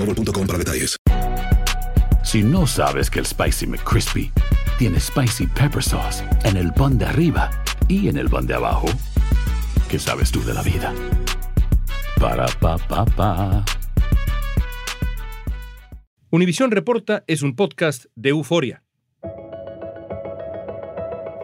boostmobile.com para detalles. Si no sabes que el Spicy McCrispy tiene Spicy Pepper Sauce en el pan de arriba y en el pan de abajo, ¿qué sabes tú de la vida? Para, pa, pa, pa. Univisión Reporta es un podcast de euforia.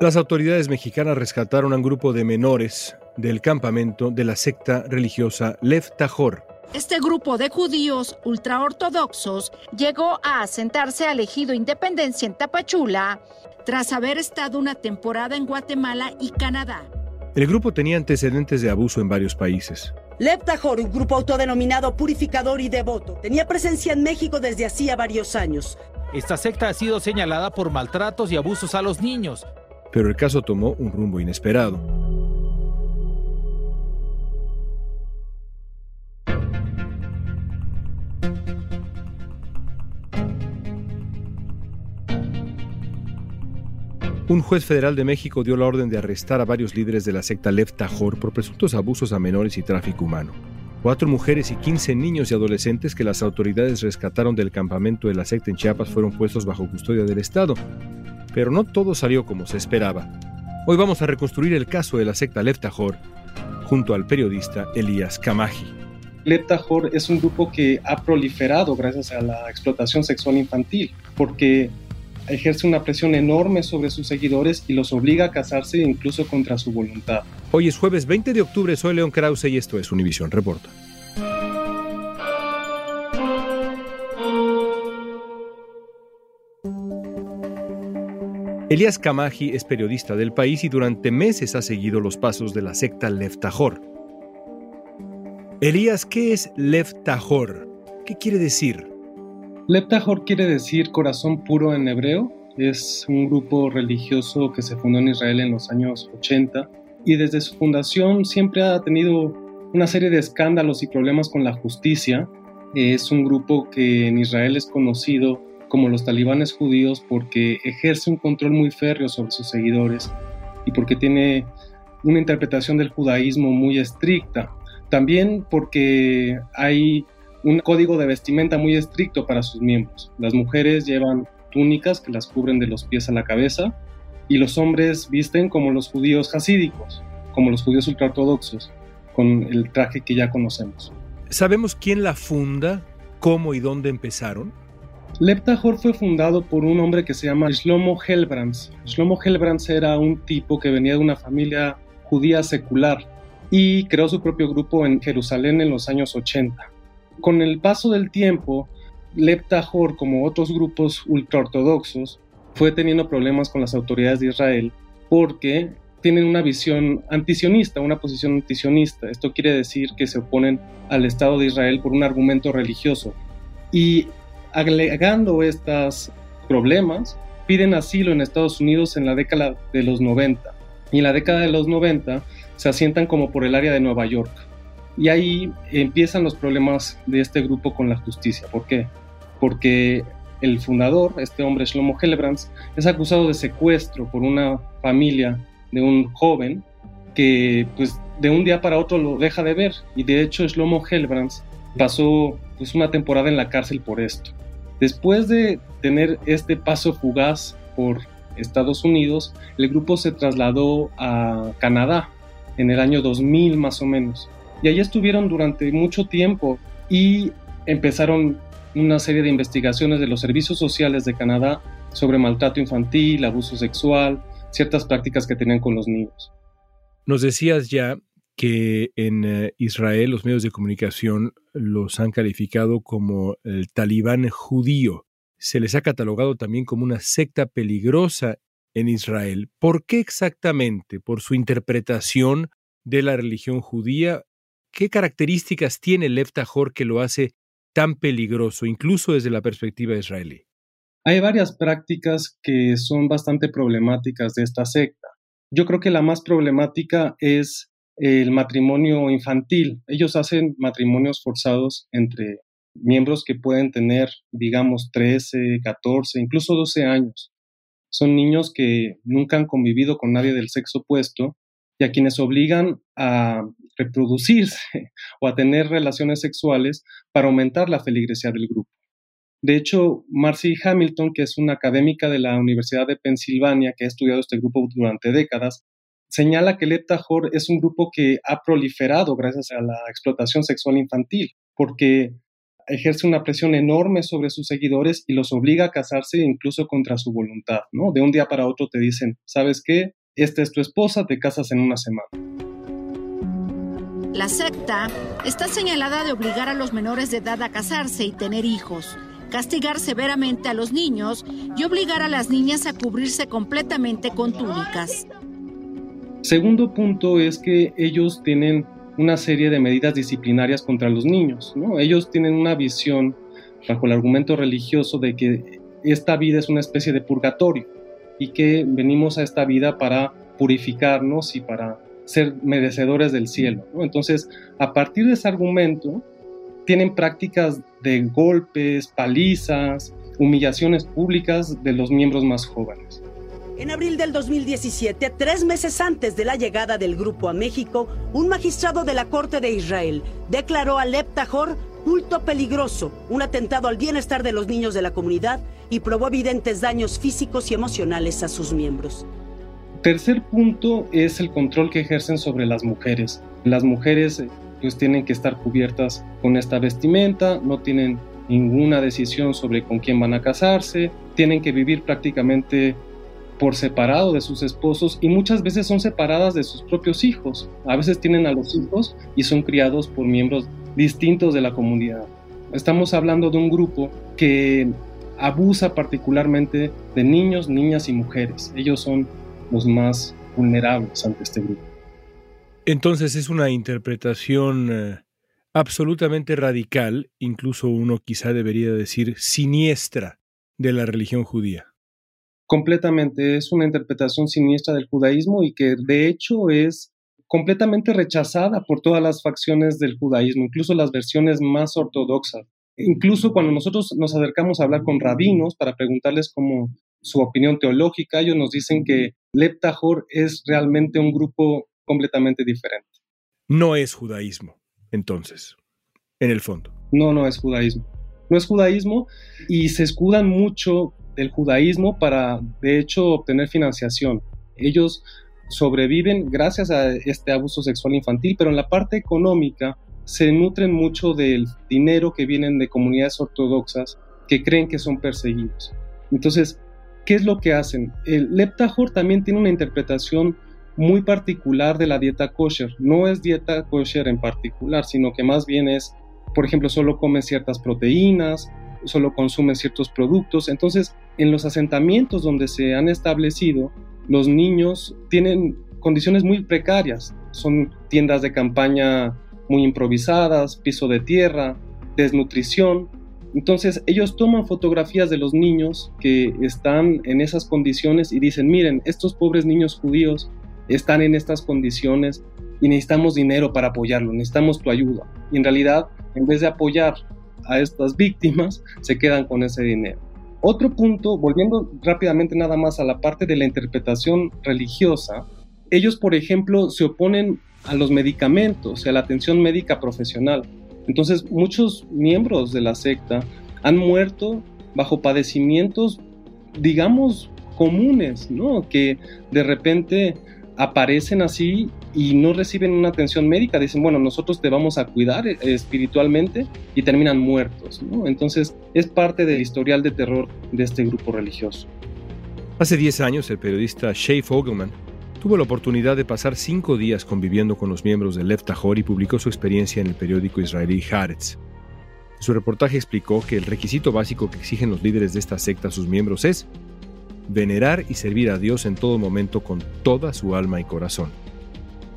Las autoridades mexicanas rescataron a un grupo de menores del campamento de la secta religiosa Lev Tajor este grupo de judíos ultraortodoxos llegó a asentarse al ejido Independencia en Tapachula tras haber estado una temporada en Guatemala y Canadá. El grupo tenía antecedentes de abuso en varios países. Leptajor, un grupo autodenominado purificador y devoto, tenía presencia en México desde hacía varios años. Esta secta ha sido señalada por maltratos y abusos a los niños. Pero el caso tomó un rumbo inesperado. Un juez federal de México dio la orden de arrestar a varios líderes de la secta Lev Tajor por presuntos abusos a menores y tráfico humano. Cuatro mujeres y 15 niños y adolescentes que las autoridades rescataron del campamento de la secta en Chiapas fueron puestos bajo custodia del Estado. Pero no todo salió como se esperaba. Hoy vamos a reconstruir el caso de la secta Lev Tajor junto al periodista Elías Kamaji. Lev Tajor es un grupo que ha proliferado gracias a la explotación sexual infantil, porque ejerce una presión enorme sobre sus seguidores y los obliga a casarse incluso contra su voluntad. Hoy es jueves 20 de octubre, soy León Krause y esto es Univision Reporta. Elías Kamaji es periodista del país y durante meses ha seguido los pasos de la secta Lev Tajor. Elías, ¿qué es Lev Tajor? ¿Qué quiere decir? Leptahor quiere decir corazón puro en hebreo. Es un grupo religioso que se fundó en Israel en los años 80 y desde su fundación siempre ha tenido una serie de escándalos y problemas con la justicia. Es un grupo que en Israel es conocido como los talibanes judíos porque ejerce un control muy férreo sobre sus seguidores y porque tiene una interpretación del judaísmo muy estricta. También porque hay un código de vestimenta muy estricto para sus miembros. Las mujeres llevan túnicas que las cubren de los pies a la cabeza y los hombres visten como los judíos hasídicos, como los judíos ultraortodoxos, con el traje que ya conocemos. ¿Sabemos quién la funda, cómo y dónde empezaron? Leptahor fue fundado por un hombre que se llama Shlomo Helbrands. Shlomo Helbrands era un tipo que venía de una familia judía secular y creó su propio grupo en Jerusalén en los años 80. Con el paso del tiempo, Leptahor, como otros grupos ultraortodoxos, fue teniendo problemas con las autoridades de Israel porque tienen una visión antisionista, una posición antisionista. Esto quiere decir que se oponen al Estado de Israel por un argumento religioso. Y agregando estos problemas, piden asilo en Estados Unidos en la década de los 90. Y en la década de los 90 se asientan como por el área de Nueva York. Y ahí empiezan los problemas de este grupo con la justicia. ¿Por qué? Porque el fundador, este hombre Shlomo Hellebrands, es acusado de secuestro por una familia de un joven que pues de un día para otro lo deja de ver y de hecho Shlomo Hellebrands pasó pues una temporada en la cárcel por esto. Después de tener este paso fugaz por Estados Unidos, el grupo se trasladó a Canadá en el año 2000 más o menos y allí estuvieron durante mucho tiempo y empezaron una serie de investigaciones de los servicios sociales de Canadá sobre maltrato infantil, abuso sexual, ciertas prácticas que tenían con los niños. Nos decías ya que en eh, Israel los medios de comunicación los han calificado como el talibán judío. Se les ha catalogado también como una secta peligrosa en Israel. ¿Por qué exactamente? ¿Por su interpretación de la religión judía? ¿Qué características tiene Lev Tahor que lo hace tan peligroso, incluso desde la perspectiva israelí? Hay varias prácticas que son bastante problemáticas de esta secta. Yo creo que la más problemática es el matrimonio infantil. Ellos hacen matrimonios forzados entre miembros que pueden tener, digamos, 13, 14, incluso 12 años. Son niños que nunca han convivido con nadie del sexo opuesto y a quienes obligan a reproducirse o a tener relaciones sexuales para aumentar la feligresía del grupo. De hecho, Marcy Hamilton, que es una académica de la Universidad de Pensilvania que ha estudiado este grupo durante décadas, señala que el es un grupo que ha proliferado gracias a la explotación sexual infantil, porque ejerce una presión enorme sobre sus seguidores y los obliga a casarse incluso contra su voluntad, ¿no? De un día para otro te dicen, ¿sabes qué? Esta es tu esposa, te casas en una semana. La secta está señalada de obligar a los menores de edad a casarse y tener hijos, castigar severamente a los niños y obligar a las niñas a cubrirse completamente con túnicas. Segundo punto es que ellos tienen una serie de medidas disciplinarias contra los niños. ¿no? Ellos tienen una visión bajo el argumento religioso de que esta vida es una especie de purgatorio y que venimos a esta vida para purificarnos y para ser merecedores del cielo. Entonces, a partir de ese argumento, tienen prácticas de golpes, palizas, humillaciones públicas de los miembros más jóvenes. En abril del 2017, tres meses antes de la llegada del grupo a México, un magistrado de la Corte de Israel declaró al Leptajor culto peligroso, un atentado al bienestar de los niños de la comunidad y probó evidentes daños físicos y emocionales a sus miembros. Tercer punto es el control que ejercen sobre las mujeres. Las mujeres pues tienen que estar cubiertas con esta vestimenta, no tienen ninguna decisión sobre con quién van a casarse, tienen que vivir prácticamente por separado de sus esposos y muchas veces son separadas de sus propios hijos. A veces tienen a los hijos y son criados por miembros distintos de la comunidad. Estamos hablando de un grupo que abusa particularmente de niños, niñas y mujeres. Ellos son los más vulnerables ante este grupo. Entonces es una interpretación eh, absolutamente radical, incluso uno quizá debería decir siniestra, de la religión judía. Completamente, es una interpretación siniestra del judaísmo y que de hecho es completamente rechazada por todas las facciones del judaísmo, incluso las versiones más ortodoxas. Incluso cuando nosotros nos acercamos a hablar con rabinos para preguntarles cómo su opinión teológica, ellos nos dicen que Leptajor es realmente un grupo completamente diferente. No es judaísmo, entonces, en el fondo. No, no es judaísmo. No es judaísmo y se escudan mucho del judaísmo para, de hecho, obtener financiación. Ellos sobreviven gracias a este abuso sexual infantil, pero en la parte económica se nutren mucho del dinero que vienen de comunidades ortodoxas que creen que son perseguidos. Entonces, ¿qué es lo que hacen? El Leptajor también tiene una interpretación muy particular de la dieta kosher. No es dieta kosher en particular, sino que más bien es, por ejemplo, solo comen ciertas proteínas, solo consumen ciertos productos. Entonces, en los asentamientos donde se han establecido, los niños tienen condiciones muy precarias. Son tiendas de campaña muy improvisadas, piso de tierra, desnutrición. Entonces ellos toman fotografías de los niños que están en esas condiciones y dicen, miren, estos pobres niños judíos están en estas condiciones y necesitamos dinero para apoyarlos, necesitamos tu ayuda. Y en realidad, en vez de apoyar a estas víctimas, se quedan con ese dinero. Otro punto, volviendo rápidamente nada más a la parte de la interpretación religiosa, ellos, por ejemplo, se oponen a los medicamentos, a la atención médica profesional. Entonces, muchos miembros de la secta han muerto bajo padecimientos, digamos, comunes, ¿no? Que de repente aparecen así y no reciben una atención médica, dicen, bueno, nosotros te vamos a cuidar eh, espiritualmente y terminan muertos. Entonces es parte del historial de terror de este grupo religioso. Hace 10 años el periodista Shay Fogelman tuvo la oportunidad de pasar cinco días conviviendo con los miembros del Left y publicó su experiencia en el periódico israelí Haaretz. Su reportaje explicó que el requisito básico que exigen los líderes de esta secta a sus miembros es venerar y servir a Dios en todo momento con toda su alma y corazón.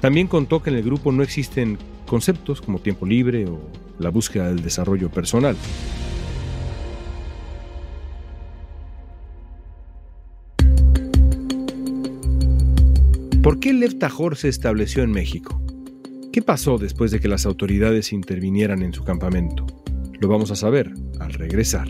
También contó que en el grupo no existen conceptos como tiempo libre o la búsqueda del desarrollo personal. ¿Por qué Lev Tajor se estableció en México? ¿Qué pasó después de que las autoridades intervinieran en su campamento? Lo vamos a saber al regresar.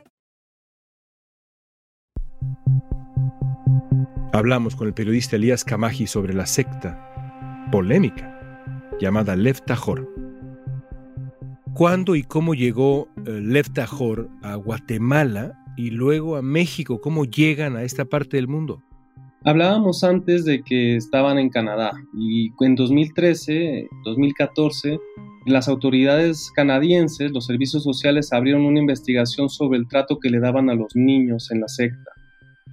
Hablamos con el periodista Elías Kamaji sobre la secta polémica llamada Lev Tajor. ¿Cuándo y cómo llegó eh, Lev Tajor a Guatemala y luego a México? ¿Cómo llegan a esta parte del mundo? Hablábamos antes de que estaban en Canadá y en 2013, 2014, las autoridades canadienses, los servicios sociales abrieron una investigación sobre el trato que le daban a los niños en la secta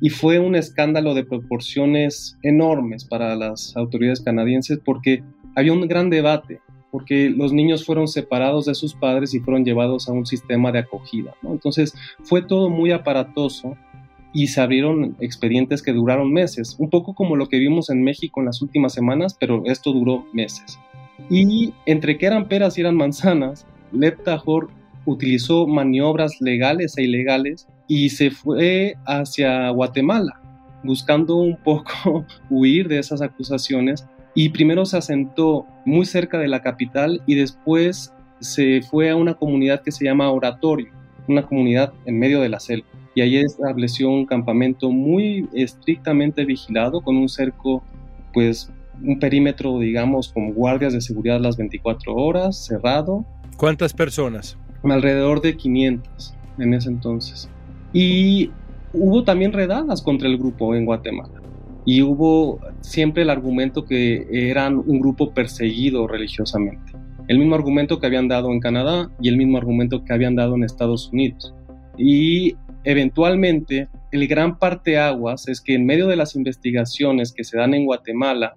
y fue un escándalo de proporciones enormes para las autoridades canadienses porque había un gran debate, porque los niños fueron separados de sus padres y fueron llevados a un sistema de acogida. Entonces fue todo muy aparatoso y se abrieron expedientes que duraron meses, un poco como lo que vimos en México en las últimas semanas, pero esto duró meses. Y entre que eran peras y eran manzanas, Lev Tahor utilizó maniobras legales e ilegales y se fue hacia Guatemala, buscando un poco huir de esas acusaciones. Y primero se asentó muy cerca de la capital y después se fue a una comunidad que se llama Oratorio, una comunidad en medio de la selva. Y allí estableció un campamento muy estrictamente vigilado con un cerco, pues un perímetro, digamos, con guardias de seguridad las 24 horas, cerrado. ¿Cuántas personas? Alrededor de 500 en ese entonces. Y hubo también redadas contra el grupo en Guatemala. Y hubo siempre el argumento que eran un grupo perseguido religiosamente. El mismo argumento que habían dado en Canadá y el mismo argumento que habían dado en Estados Unidos. Y eventualmente el gran parteaguas es que en medio de las investigaciones que se dan en Guatemala,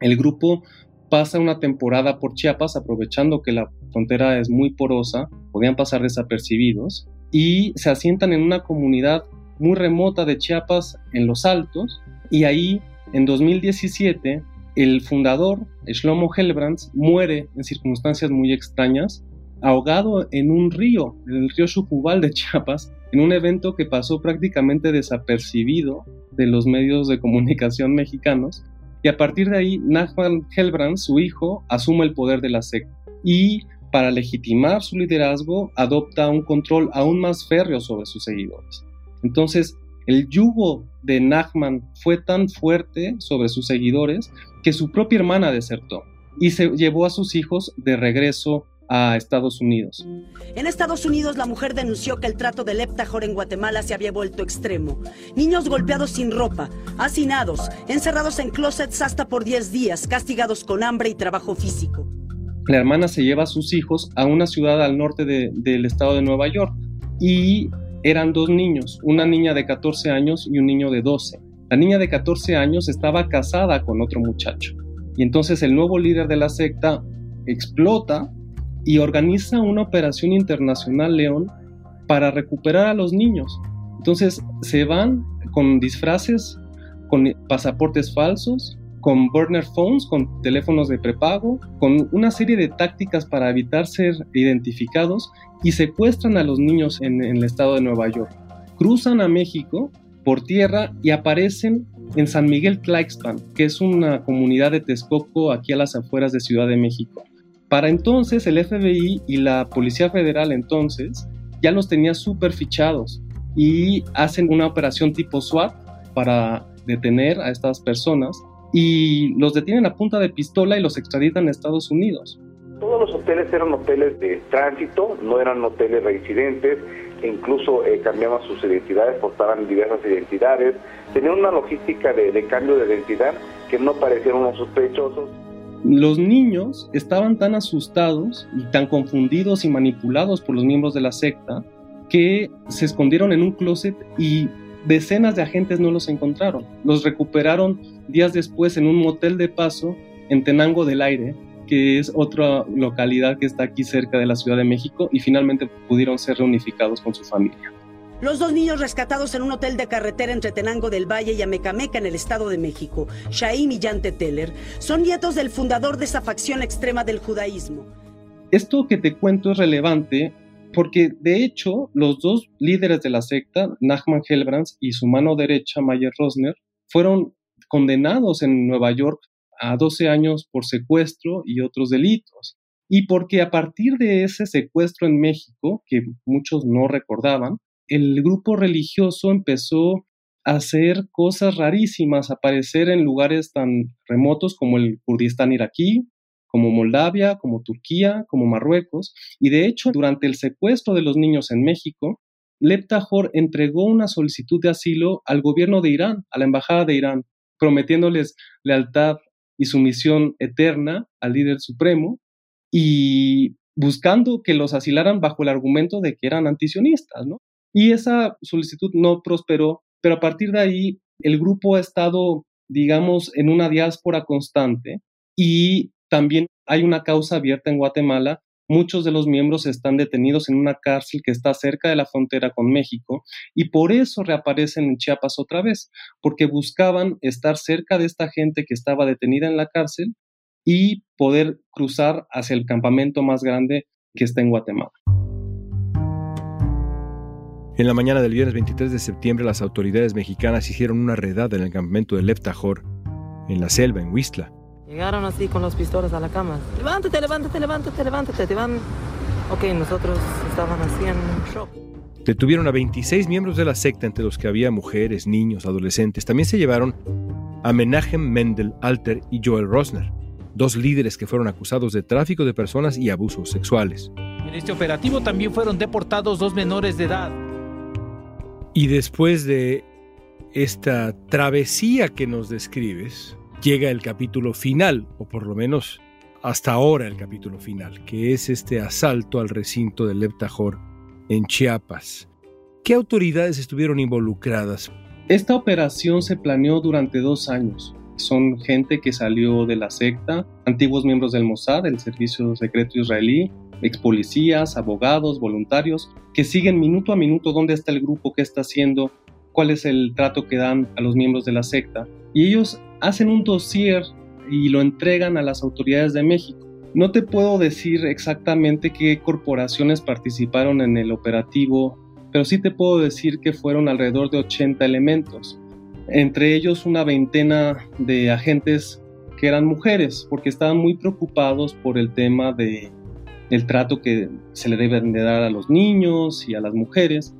el grupo pasa una temporada por Chiapas, aprovechando que la frontera es muy porosa, podían pasar desapercibidos, y se asientan en una comunidad muy remota de Chiapas en los Altos y ahí en 2017 el fundador Shlomo Helbrands muere en circunstancias muy extrañas ahogado en un río, en el río Chupubal de Chiapas, en un evento que pasó prácticamente desapercibido de los medios de comunicación mexicanos. Y a partir de ahí, Nachman Helbrands, su hijo, asume el poder de la secta. Y para legitimar su liderazgo, adopta un control aún más férreo sobre sus seguidores. Entonces, el yugo de Nachman fue tan fuerte sobre sus seguidores que su propia hermana desertó y se llevó a sus hijos de regreso a Estados Unidos. En Estados Unidos, la mujer denunció que el trato del Leptajor en Guatemala se había vuelto extremo. Niños golpeados sin ropa, hacinados, encerrados en closets hasta por 10 días, castigados con hambre y trabajo físico. La hermana se lleva a sus hijos a una ciudad al norte del estado de Nueva York y eran dos niños, una niña de 14 años y un niño de 12. La niña de 14 años estaba casada con otro muchacho. Y entonces el nuevo líder de la secta explota y organiza una operación internacional León para recuperar a los niños. Entonces se van con disfraces, con pasaportes falsos, con burner phones, con teléfonos de prepago, con una serie de tácticas para evitar ser identificados y secuestran a los niños en, el estado de Nueva York. Cruzan a México por tierra y aparecen en San Miguel Tlaxpan, que es una comunidad de Texcoco aquí a las afueras de Ciudad de México. Para entonces el FBI y la Policía Federal entonces ya los tenía súper fichados y hacen una operación tipo SWAT para detener a estas personas y los detienen a punta de pistola y los extraditan a Estados Unidos. Todos los hoteles eran hoteles de tránsito, no eran hoteles residentes, incluso eh, cambiaban sus identidades, portaban diversas identidades, tenían una logística de, de cambio de identidad que no parecieron sospechosos. Los niños estaban tan asustados y tan confundidos y manipulados por los miembros de la secta que se escondieron en un closet y decenas de agentes no los encontraron. Los recuperaron días después en un motel de paso en Tenango del Aire, que es otra localidad que está aquí cerca de la Ciudad de México, y finalmente pudieron ser reunificados con su familia. Los dos niños rescatados en un hotel de carretera entre Tenango del Valle y Amecameca en el Estado de México, Shaim y Yante Teller, son nietos del fundador de esa facción extrema del judaísmo. Esto que te cuento es relevante porque de hecho los dos líderes de la secta, Nachman Helbrands y su mano derecha, Mayer Rosner, fueron condenados en Nueva York a 12 años por secuestro y otros delitos. Y porque a partir de ese secuestro en México, que muchos no recordaban, el grupo religioso empezó a hacer cosas rarísimas, aparecer en lugares tan remotos como el Kurdistán iraquí, como Moldavia, como Turquía, como Marruecos, y de hecho durante el secuestro de los niños en México, Leptajor entregó una solicitud de asilo al gobierno de Irán, a la embajada de Irán, prometiéndoles lealtad y sumisión eterna al líder supremo y buscando que los asilaran bajo el argumento de que eran antisionistas, ¿no? Y esa solicitud no prosperó, pero a partir de ahí el grupo ha estado, digamos, en una diáspora constante y también hay una causa abierta en Guatemala. Muchos de los miembros están detenidos en una cárcel que está cerca de la frontera con México y por eso reaparecen en Chiapas otra vez, porque buscaban estar cerca de esta gente que estaba detenida en la cárcel y poder cruzar hacia el campamento más grande que está en Guatemala. En la mañana del viernes 23 de septiembre, las autoridades mexicanas hicieron una redada en el campamento de Leftajor, en la selva, en Huistla. Llegaron así con los pistolas a la cama. Levántate, levántate, levántate, levántate. Te van. Ok, nosotros estaban así en shock. Detuvieron a 26 miembros de la secta, entre los que había mujeres, niños, adolescentes. También se llevaron a Menachem Mendel Alter y Joel Rosner, dos líderes que fueron acusados de tráfico de personas y abusos sexuales. En este operativo también fueron deportados dos menores de edad. Y después de esta travesía que nos describes, llega el capítulo final, o por lo menos hasta ahora el capítulo final, que es este asalto al recinto del Leptajor en Chiapas. ¿Qué autoridades estuvieron involucradas? Esta operación se planeó durante dos años. Son gente que salió de la secta, antiguos miembros del Mossad, el Servicio Secreto Israelí, ex policías, abogados, voluntarios, que siguen minuto a minuto dónde está el grupo, qué está haciendo, cuál es el trato que dan a los miembros de la secta. Y ellos hacen un dossier y lo entregan a las autoridades de México. No te puedo decir exactamente qué corporaciones participaron en el operativo, pero sí te puedo decir que fueron alrededor de 80 elementos, entre ellos una veintena de agentes que eran mujeres, porque estaban muy preocupados por el tema de el trato que se le deben de dar a los niños y a las mujeres.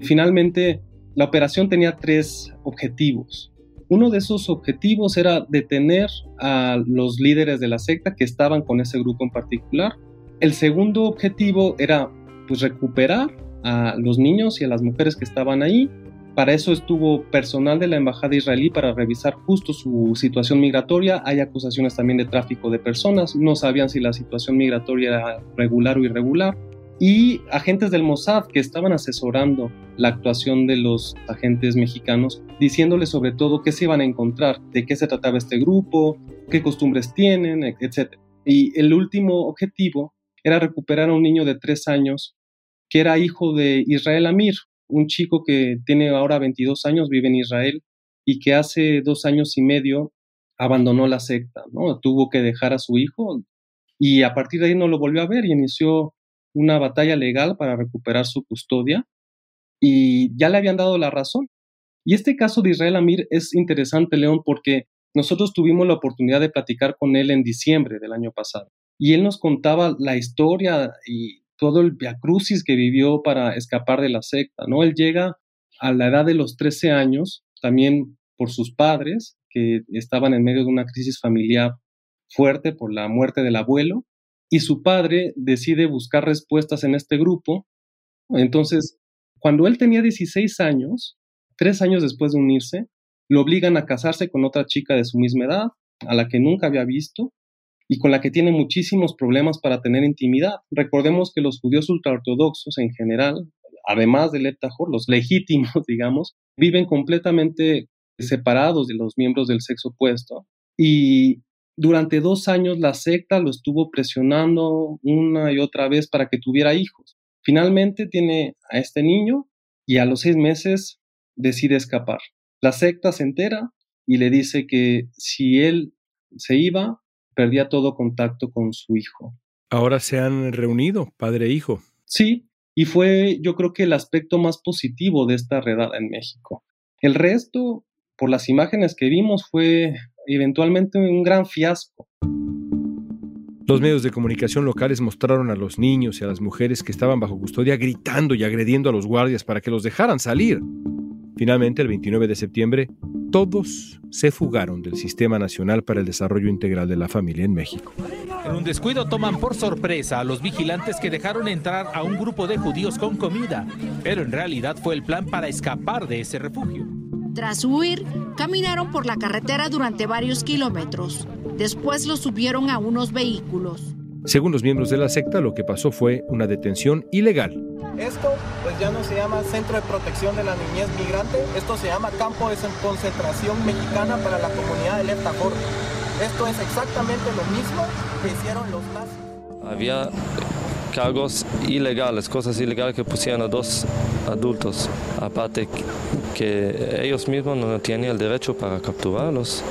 Finalmente, la operación tenía tres objetivos. Uno de esos objetivos era detener a los líderes de la secta que estaban con ese grupo en particular. El segundo objetivo era pues recuperar a los niños y a las mujeres que estaban ahí. Para eso estuvo personal de la embajada israelí para revisar justo su situación migratoria. Hay acusaciones también de tráfico de personas. No sabían si la situación migratoria era regular o irregular y agentes del Mossad que estaban asesorando la actuación de los agentes mexicanos, diciéndoles sobre todo qué se iban a encontrar, de qué se trataba este grupo, qué costumbres tienen, etc. Y el último objetivo era recuperar a un niño de tres años que era hijo de Israel Amir, un chico que tiene ahora 22 años, vive en Israel y que hace dos años y medio abandonó la secta, ¿no? Tuvo que dejar a su hijo y a partir de ahí no lo volvió a ver y inició una batalla legal para recuperar su custodia y ya le habían dado la razón. Y este caso de Israel Amir es interesante, León, porque nosotros tuvimos la oportunidad de platicar con él en diciembre del año pasado y él nos contaba la historia y todo el viacrucis que vivió para escapar de la secta, ¿no? Él llega a la edad de los 13 años, también por sus padres, que estaban en medio de una crisis familiar fuerte por la muerte del abuelo, y su padre decide buscar respuestas en este grupo. Entonces, cuando él tenía 16 años, tres años después de unirse, lo obligan a casarse con otra chica de su misma edad, a la que nunca había visto y con la que tiene muchísimos problemas para tener intimidad. Recordemos que los judíos ultraortodoxos en general, además del Leptajor, los legítimos, digamos, viven completamente separados de los miembros del sexo opuesto y durante dos años la secta lo estuvo presionando una y otra vez para que tuviera hijos. Finalmente tiene a este niño y a los seis meses decide escapar. La secta se entera y le dice que si él se iba, perdía todo contacto con su hijo. Ahora se han reunido, padre e hijo. Sí, y fue yo creo que el aspecto más positivo de esta redada en México. El resto, por las imágenes que vimos, fue eventualmente un gran fiasco. Los medios de comunicación locales mostraron a los niños y a las mujeres que estaban bajo custodia gritando y agrediendo a los guardias para que los dejaran salir. Finalmente, el 29 de septiembre, todos se fugaron del Sistema Nacional para el Desarrollo Integral de la Familia en México. En un descuido toman por sorpresa a los vigilantes que dejaron entrar a un grupo de judíos con comida, pero en realidad fue el plan para escapar de ese refugio. Tras huir, caminaron por la carretera durante varios kilómetros. Después los subieron a unos vehículos. Según los miembros de la secta, lo que pasó fue una detención ilegal. Esto pues ya no se llama Centro de Protección de la Niñez Migrante, esto se llama Campo de Concentración Mexicana para la Comunidad de Leptajor. Esto es exactamente lo mismo que hicieron los nazis. Había cargos ilegales, cosas ilegales que pusieron a dos adultos, aparte que ellos mismos no tienen el derecho para capturarlos,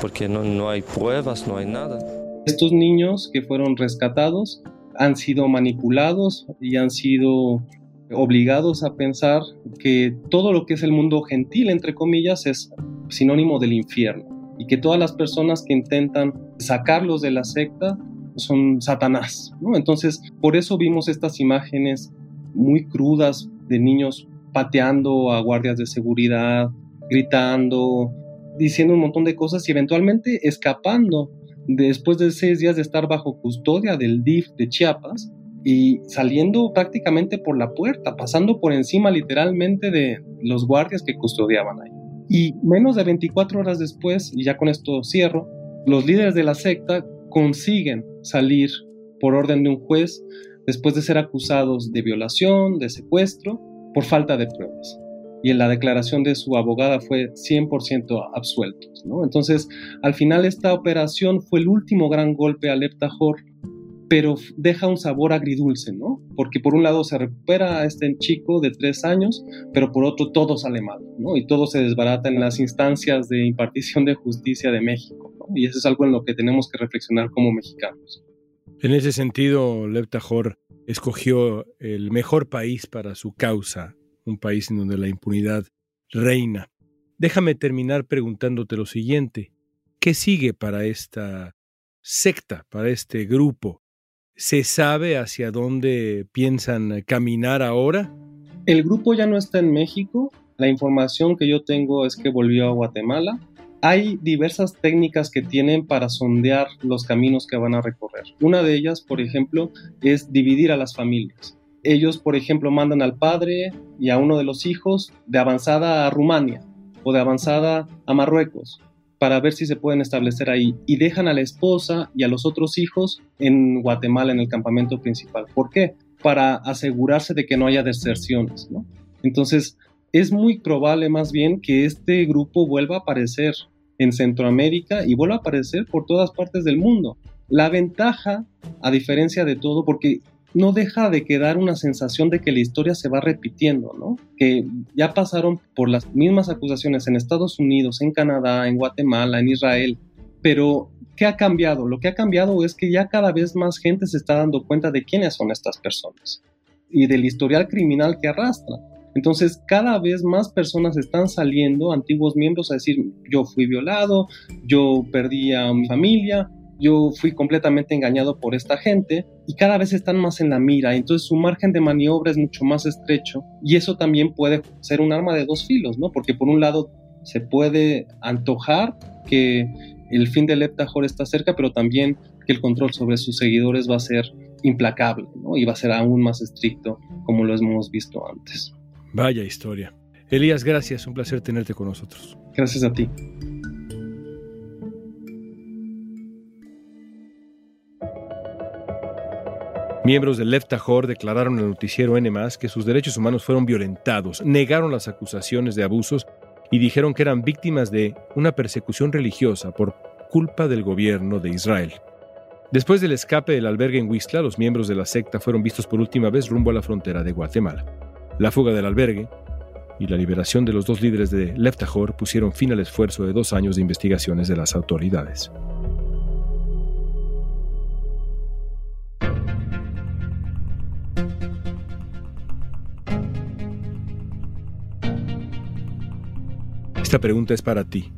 porque no, no hay pruebas, no hay nada. Estos niños que fueron rescatados han sido manipulados y han sido obligados a pensar que todo lo que es el mundo gentil, entre comillas, es sinónimo del infierno y que todas las personas que intentan sacarlos de la secta son Satanás, ¿no? Entonces, por eso vimos estas imágenes muy crudas de niños pateando a guardias de seguridad, gritando, diciendo un montón de cosas y eventualmente escapando después de seis días de estar bajo custodia del DIF de Chiapas y saliendo prácticamente por la puerta, pasando por encima literalmente de los guardias que custodiaban ahí. Y menos de 24 horas después, y ya con esto cierro, los líderes de la secta consiguen salir por orden de un juez después de ser acusados de violación, de secuestro, por falta de pruebas. Y en la declaración de su abogada fue 100% absueltos. ¿no? Entonces, al final esta operación fue el último gran golpe a Leptajor, pero deja un sabor agridulce, ¿no? Porque por un lado se recupera a este chico de tres años, pero por otro todo sale mal, ¿no? Y todo se desbarata en las instancias de impartición de justicia de México, ¿no? Y eso es algo en lo que tenemos que reflexionar como mexicanos. En ese sentido, Lev Tajor escogió el mejor país para su causa, un país en donde la impunidad reina. Déjame terminar preguntándote lo siguiente. ¿Qué sigue para esta secta, para este grupo? ¿Se sabe hacia dónde piensan caminar ahora? El grupo ya no está en México. La información que yo tengo es que volvió a Guatemala Hay diversas técnicas que tienen para sondear los caminos que van a recorrer. Una de ellas, por ejemplo, es dividir a las familias. Ellos, por ejemplo, mandan al padre y a uno de los hijos de avanzada a Rumania o de avanzada a Marruecos para ver si se pueden establecer ahí y dejan a la esposa y a los otros hijos en Guatemala en el campamento principal. ¿Por qué? Para asegurarse de que no haya deserciones, ¿no? Entonces, es muy probable más bien que este grupo vuelva a aparecer en Centroamérica y vuelva a aparecer por todas partes del mundo. La ventaja, a diferencia de todo, porque no deja de quedar una sensación de que la historia se va repitiendo, ¿no? Que ya pasaron por las mismas acusaciones en Estados Unidos, en Canadá, en Guatemala, en Israel, pero ¿qué ha cambiado? Lo que ha cambiado es que ya cada vez más gente se está dando cuenta de quiénes son estas personas y del historial criminal que arrastran. Entonces, cada vez más personas están saliendo, antiguos miembros, a decir, yo fui violado, yo perdí a mi familia, yo fui completamente engañado por esta gente y cada vez están más en la mira, entonces su margen de maniobra es mucho más estrecho y eso también puede ser un arma de dos filos, ¿no? Porque por un lado se puede antojar que el fin del Leptajor está cerca, pero también que el control sobre sus seguidores va a ser implacable, ¿no? Y va a ser aún más estricto como lo hemos visto antes. Vaya historia. Elías, gracias, un placer tenerte con nosotros. Gracias a ti. Miembros del Left Tahor declararon al noticiero N+, que sus derechos humanos fueron violentados, negaron las acusaciones de abusos y dijeron que eran víctimas de una persecución religiosa por culpa del gobierno de Israel. Después del escape del albergue en Huistla, los miembros de la secta fueron vistos por última vez rumbo a la frontera de Guatemala. La fuga del albergue y la liberación de los dos líderes de Leftajor pusieron fin al esfuerzo de dos años de investigaciones de las autoridades. Esta pregunta es para ti.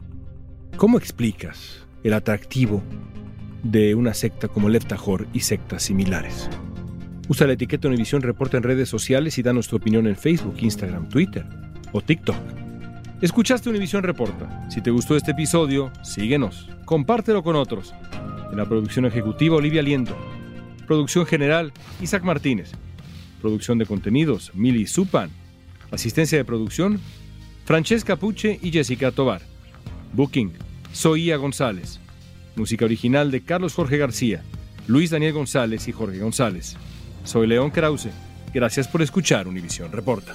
¿Cómo explicas el atractivo de una secta como Leftajor y sectas similares? Usa la etiqueta Univisión Reporta en redes sociales y danos tu opinión en Facebook, Instagram, Twitter o TikTok. Escuchaste Univisión Reporta. Si te gustó este episodio, síguenos, compártelo con otros. En la producción ejecutiva, Olivia Liendo. Producción general, Isaac Martínez. Producción de contenidos, Mili Supan. Asistencia de producción, Francesca Puche y Jessica Tobar. Booking, Soía González. Música original de Carlos Jorge García, Luis Daniel González y Jorge González. Soy León Krause. Gracias por escuchar Univisión Reporta.